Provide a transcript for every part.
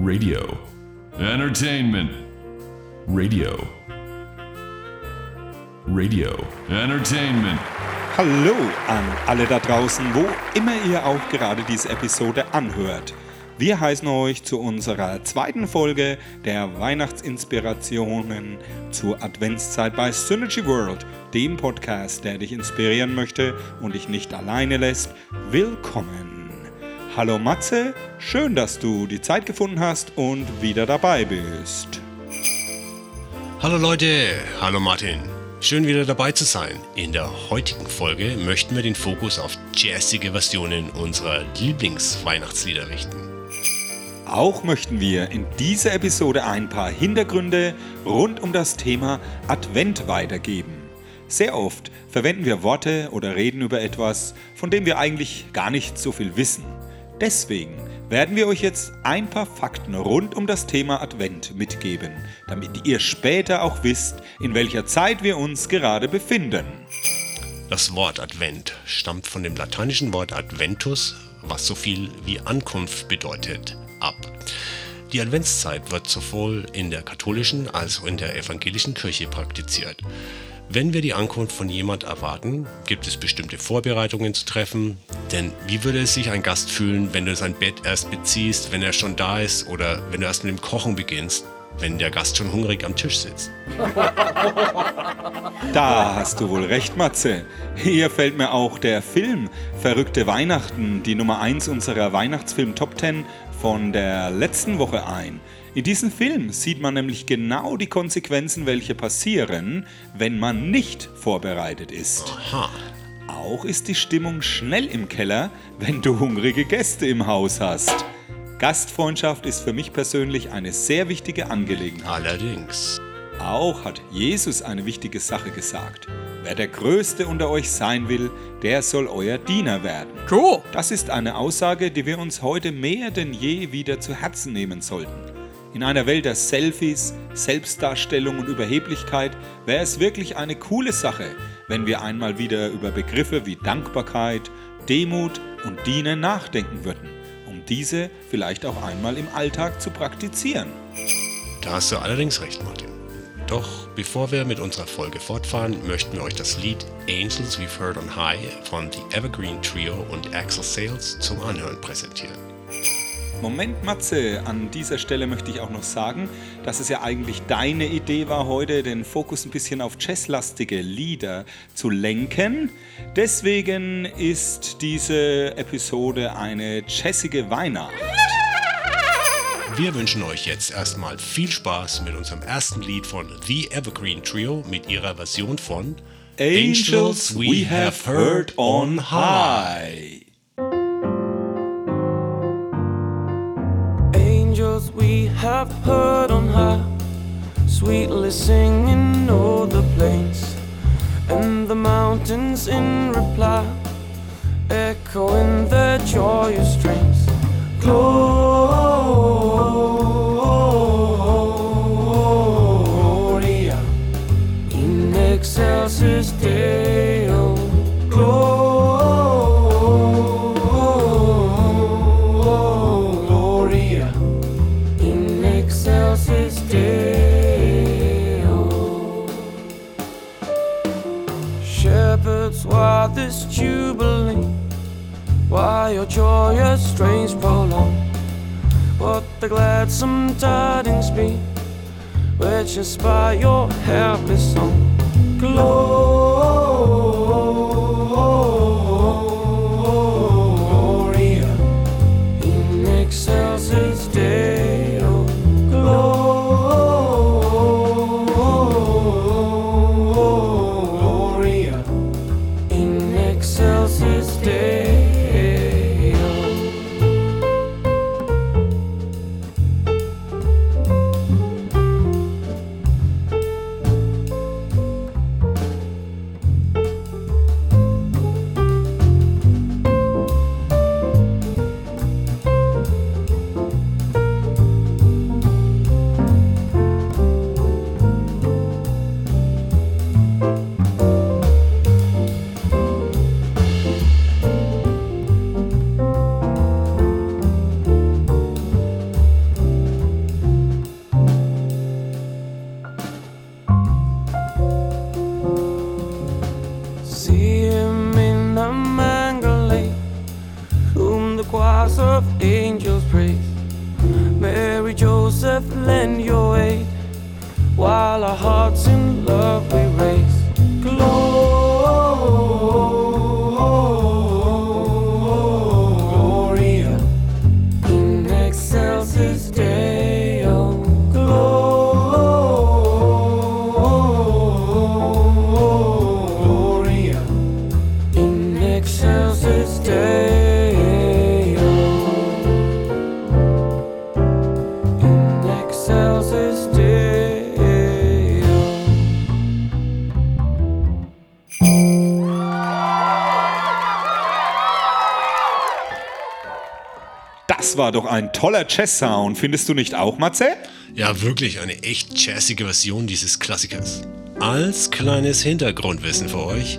Radio. Entertainment. Radio. Radio. Entertainment. Hallo an alle da draußen, wo immer ihr auch gerade diese Episode anhört. Wir heißen euch zu unserer zweiten Folge der Weihnachtsinspirationen zur Adventszeit bei Synergy World, dem Podcast, der dich inspirieren möchte und dich nicht alleine lässt. Willkommen. Hallo Matze, schön, dass du die Zeit gefunden hast und wieder dabei bist. Hallo Leute, hallo Martin. Schön wieder dabei zu sein. In der heutigen Folge möchten wir den Fokus auf jazzige Versionen unserer Lieblingsweihnachtslieder richten. Auch möchten wir in dieser Episode ein paar Hintergründe rund um das Thema Advent weitergeben. Sehr oft verwenden wir Worte oder reden über etwas, von dem wir eigentlich gar nicht so viel wissen. Deswegen werden wir euch jetzt ein paar Fakten rund um das Thema Advent mitgeben, damit ihr später auch wisst, in welcher Zeit wir uns gerade befinden. Das Wort Advent stammt von dem lateinischen Wort Adventus, was so viel wie Ankunft bedeutet ab. Die Adventszeit wird sowohl in der katholischen als auch in der evangelischen Kirche praktiziert. Wenn wir die Ankunft von jemand erwarten, gibt es bestimmte Vorbereitungen zu treffen. Denn wie würde es sich ein Gast fühlen, wenn du sein Bett erst beziehst, wenn er schon da ist oder wenn du erst mit dem Kochen beginnst, wenn der Gast schon hungrig am Tisch sitzt? Da hast du wohl recht, Matze. Hier fällt mir auch der Film Verrückte Weihnachten, die Nummer 1 unserer Weihnachtsfilm Top 10 von der letzten Woche ein. In diesem Film sieht man nämlich genau die Konsequenzen, welche passieren, wenn man nicht vorbereitet ist. Aha. Auch ist die Stimmung schnell im Keller, wenn du hungrige Gäste im Haus hast. Gastfreundschaft ist für mich persönlich eine sehr wichtige Angelegenheit. Allerdings. Auch hat Jesus eine wichtige Sache gesagt. Wer der Größte unter euch sein will, der soll euer Diener werden. Cool. Das ist eine Aussage, die wir uns heute mehr denn je wieder zu Herzen nehmen sollten. In einer Welt der Selfies, Selbstdarstellung und Überheblichkeit wäre es wirklich eine coole Sache, wenn wir einmal wieder über Begriffe wie Dankbarkeit, Demut und Dienen nachdenken würden, um diese vielleicht auch einmal im Alltag zu praktizieren. Da hast du allerdings recht, Martin. Doch bevor wir mit unserer Folge fortfahren, möchten wir euch das Lied Angels We've Heard on High von The Evergreen Trio und Axel Sales zum Anhören präsentieren. Moment, Matze, an dieser Stelle möchte ich auch noch sagen, dass es ja eigentlich deine Idee war, heute den Fokus ein bisschen auf jazzlastige Lieder zu lenken. Deswegen ist diese Episode eine jazzige Weihnacht. Wir wünschen euch jetzt erstmal viel Spaß mit unserem ersten Lied von The Evergreen Trio mit ihrer Version von Angels we have heard on high. We have heard on high, sweetly singing o'er the plains and the mountains in reply, echoing their joyous strains. Gloria Shepherds, why this jubilee? Why your joyous strains prolong? What the gladsome tidings be, which inspire your hapless song? Gloria war doch ein toller Jazz-Sound, findest du nicht auch, Matze? Ja, wirklich eine echt jazzige Version dieses Klassikers. Als kleines Hintergrundwissen für euch,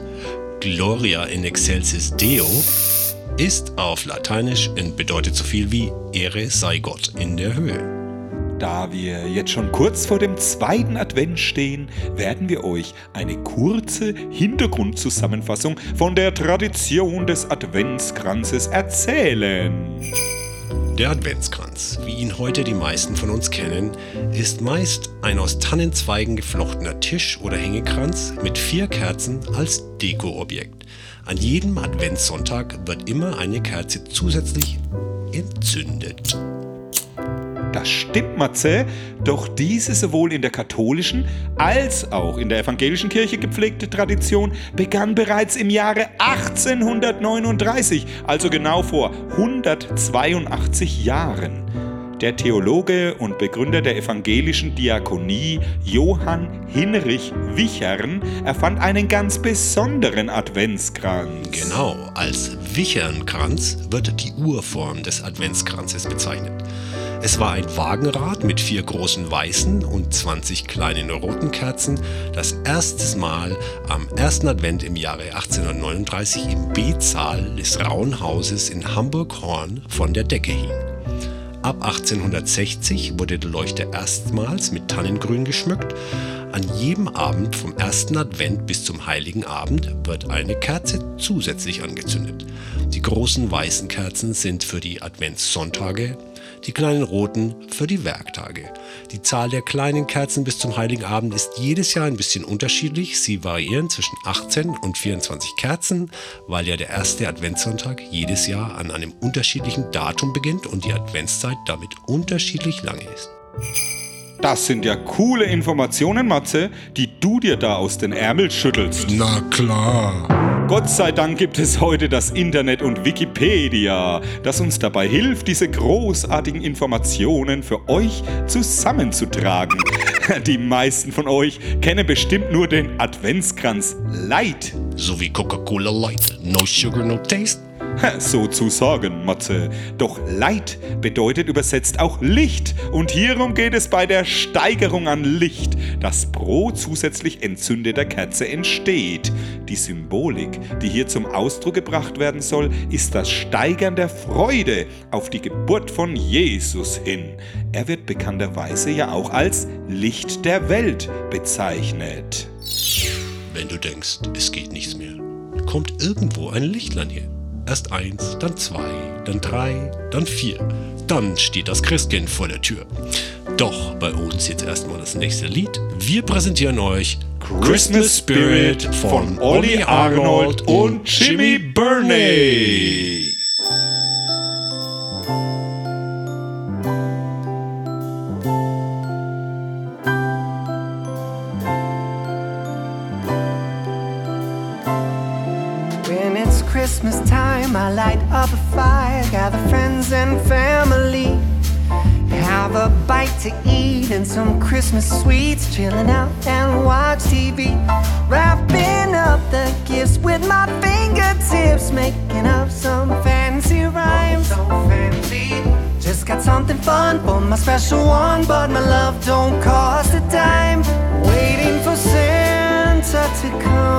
Gloria in excelsis Deo ist auf Lateinisch und bedeutet so viel wie Ehre sei Gott in der Höhe. Da wir jetzt schon kurz vor dem zweiten Advent stehen, werden wir euch eine kurze Hintergrundzusammenfassung von der Tradition des Adventskranzes erzählen. Der Adventskranz, wie ihn heute die meisten von uns kennen, ist meist ein aus Tannenzweigen geflochtener Tisch- oder Hängekranz mit vier Kerzen als Dekoobjekt. An jedem Adventssonntag wird immer eine Kerze zusätzlich entzündet. Das stimmt, Matze, doch diese sowohl in der katholischen als auch in der evangelischen Kirche gepflegte Tradition begann bereits im Jahre 1839, also genau vor 182 Jahren. Der Theologe und Begründer der evangelischen Diakonie Johann Hinrich Wichern erfand einen ganz besonderen Adventskranz. Genau, als Wichernkranz wird die Urform des Adventskranzes bezeichnet. Es war ein Wagenrad mit vier großen weißen und 20 kleinen roten Kerzen, das erstes Mal am ersten Advent im Jahre 1839 im B-Saal des Rauen Hauses in Hamburg-Horn von der Decke hing. Ab 1860 wurde der Leuchter erstmals mit Tannengrün geschmückt. An jedem Abend vom ersten Advent bis zum heiligen Abend wird eine Kerze zusätzlich angezündet. Die großen weißen Kerzen sind für die Adventssonntage, die kleinen roten für die Werktage. Die Zahl der kleinen Kerzen bis zum Heiligen Abend ist jedes Jahr ein bisschen unterschiedlich. Sie variieren zwischen 18 und 24 Kerzen, weil ja der erste Adventssonntag jedes Jahr an einem unterschiedlichen Datum beginnt und die Adventszeit damit unterschiedlich lange ist. Das sind ja coole Informationen, Matze, die du dir da aus den Ärmel schüttelst. Na klar. Gott sei Dank gibt es heute das Internet und Wikipedia, das uns dabei hilft, diese großartigen Informationen für euch zusammenzutragen. Die meisten von euch kennen bestimmt nur den Adventskranz Light. So wie Coca-Cola Light. No sugar, no taste. Sozusagen, Matze. Doch Light bedeutet übersetzt auch Licht. Und hierum geht es bei der Steigerung an Licht, das pro zusätzlich entzündeter Kerze entsteht. Die Symbolik, die hier zum Ausdruck gebracht werden soll, ist das Steigern der Freude auf die Geburt von Jesus hin. Er wird bekannterweise ja auch als Licht der Welt bezeichnet. Wenn du denkst, es geht nichts mehr, kommt irgendwo ein Lichtlein hier. Erst eins, dann zwei, dann drei, dann vier. Dann steht das Christkind vor der Tür. Doch bei uns jetzt erstmal das nächste Lied. Wir präsentieren euch Christmas Spirit von Olli Arnold und Jimmy Burney. When it's Christmas time, I light up a fire, gather friends and family. Have a bite to eat and some Christmas sweets, chilling out and watch TV. Wrapping up the gifts with my fingertips, making up some fancy rhymes. So fancy. Just got something fun for my special one, but my love don't cost a dime. Waiting for Santa to come.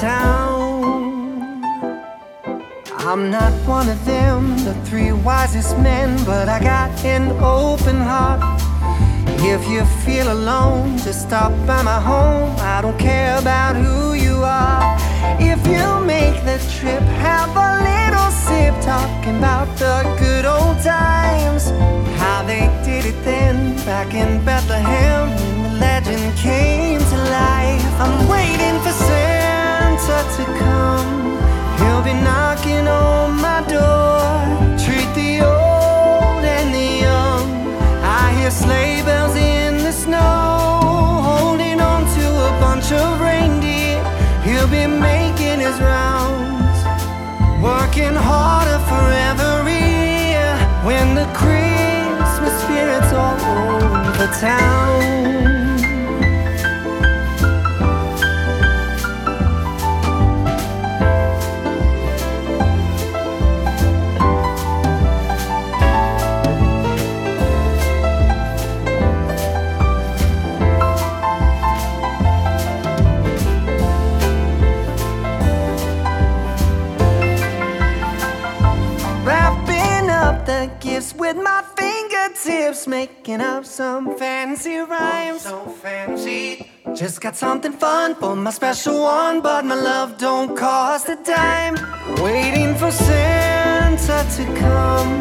Town. I'm not one of them, the three wisest men, but I got an open heart. If you feel alone, just stop by my home. I don't care about who you are. If you make the trip, have a little sip, talking about the good old times. How they did it then, back in Bethlehem, when the legend came to life. I'm waiting for Santa to come. He'll be knocking on my door. Treat the old and the young. I hear sleigh bells in the snow. Holding on to a bunch of reindeer. He'll be making his rounds, working harder for every year. When the Christmas spirit's all over town. With my fingertips, making up some fancy rhymes. So fancy. Just got something fun for my special one, but my love don't cost a dime. Waiting for Santa to come,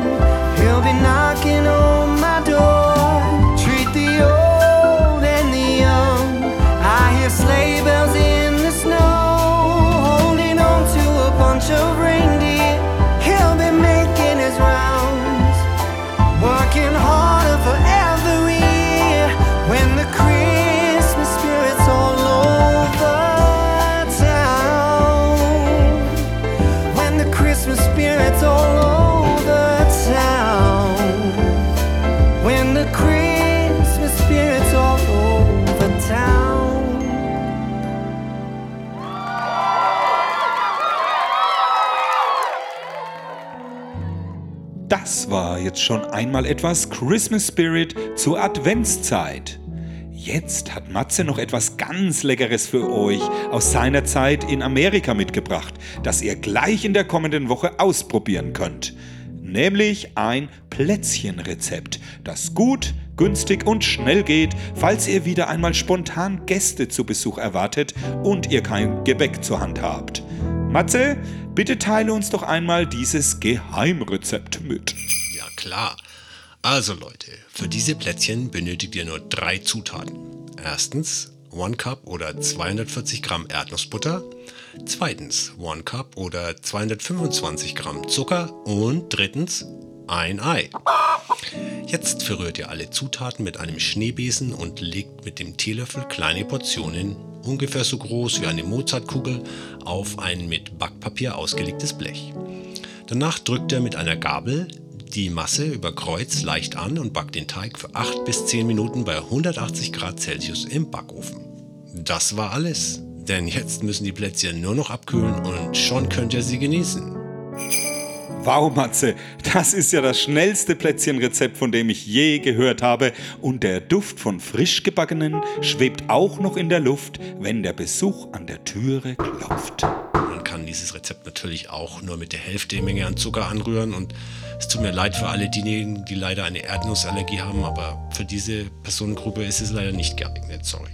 he'll be knocking on my door. Treat the old and the young. I hear sleigh bells in the snow, holding on to a bunch of. Jetzt schon einmal etwas Christmas Spirit zur Adventszeit. Jetzt hat Matze noch etwas ganz Leckeres für euch aus seiner Zeit in Amerika mitgebracht, das ihr gleich in der kommenden Woche ausprobieren könnt. Nämlich ein Plätzchenrezept, das gut, günstig und schnell geht, falls ihr wieder einmal spontan Gäste zu Besuch erwartet und ihr kein Gebäck zur Hand habt. Matze, bitte teile uns doch einmal dieses Geheimrezept mit. Klar. Also Leute, für diese Plätzchen benötigt ihr nur drei Zutaten. Erstens 1 Cup oder 240 Gramm Erdnussbutter. Zweitens 1 Cup oder 225 Gramm Zucker. Und drittens ein Ei. Jetzt verrührt ihr alle Zutaten mit einem Schneebesen und legt mit dem Teelöffel kleine Portionen, ungefähr so groß wie eine Mozartkugel, auf ein mit Backpapier ausgelegtes Blech. Danach drückt er mit einer Gabel die Masse über Kreuz leicht an und backt den Teig für 8 bis 10 Minuten bei 180 Grad Celsius im Backofen. Das war alles, denn jetzt müssen die Plätzchen nur noch abkühlen und schon könnt ihr sie genießen. Wow, Matze, das ist ja das schnellste Plätzchenrezept, von dem ich je gehört habe. Und der Duft von frisch gebackenen schwebt auch noch in der Luft, wenn der Besuch an der Türe klopft. Dieses Rezept natürlich auch nur mit der Hälfte der Menge an Zucker anrühren und es tut mir leid für alle diejenigen, die leider eine Erdnussallergie haben, aber für diese Personengruppe ist es leider nicht geeignet, sorry.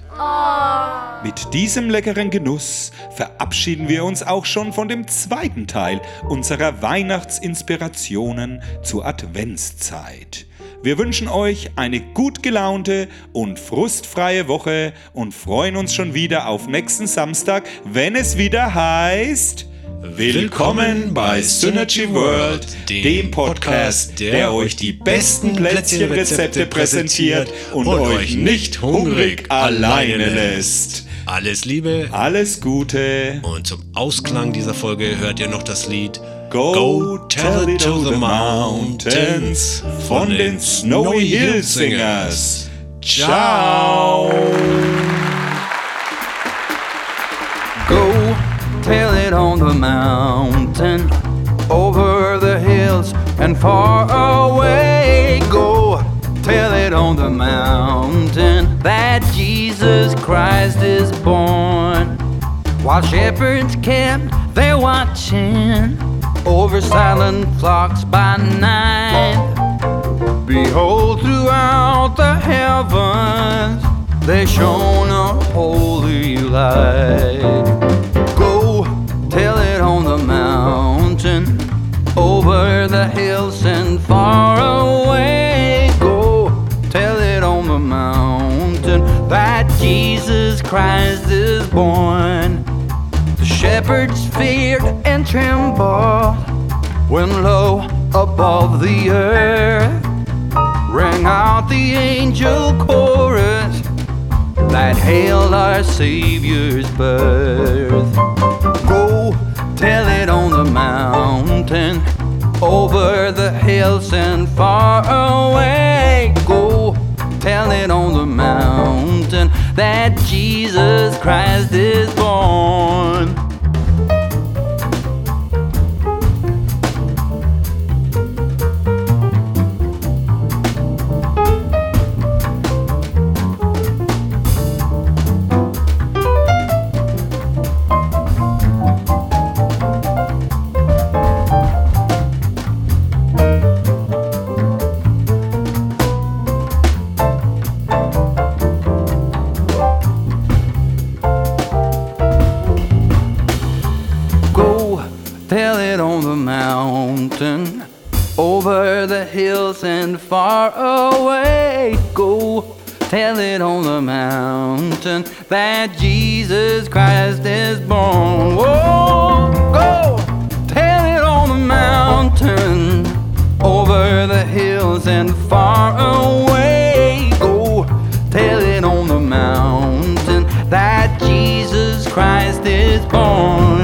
Mit diesem leckeren Genuss verabschieden wir uns auch schon von dem zweiten Teil unserer Weihnachtsinspirationen zur Adventszeit. Wir wünschen euch eine gut gelaunte und frustfreie Woche und freuen uns schon wieder auf nächsten Samstag, wenn es wieder heißt Willkommen bei Synergy World, dem Podcast, der euch die besten Plätzchenrezepte präsentiert und euch nicht hungrig alleine lässt. Alles Liebe Alles Gute. und zum Ausklang dieser Folge hört ihr noch das Lied Go tell it to the mountains von den Snowy Hill Singers. Ciao. On the mountain, over the hills and far away. Go tell it on the mountain that Jesus Christ is born. While shepherds kept their watching over silent flocks by night. Behold, throughout the heavens there shone a holy light. Where the hills and far away. Go tell it on the mountain that Jesus Christ is born. The shepherds feared and trembled when low above the earth rang out the angel chorus that hail our Savior's birth. Go tell it on the mountain over the hills and far away. Go tell it on the mountain that Jesus Christ is born. That Jesus Christ is born. Whoa, go tell it on the mountain, over the hills and far away. Go tell it on the mountain that Jesus Christ is born.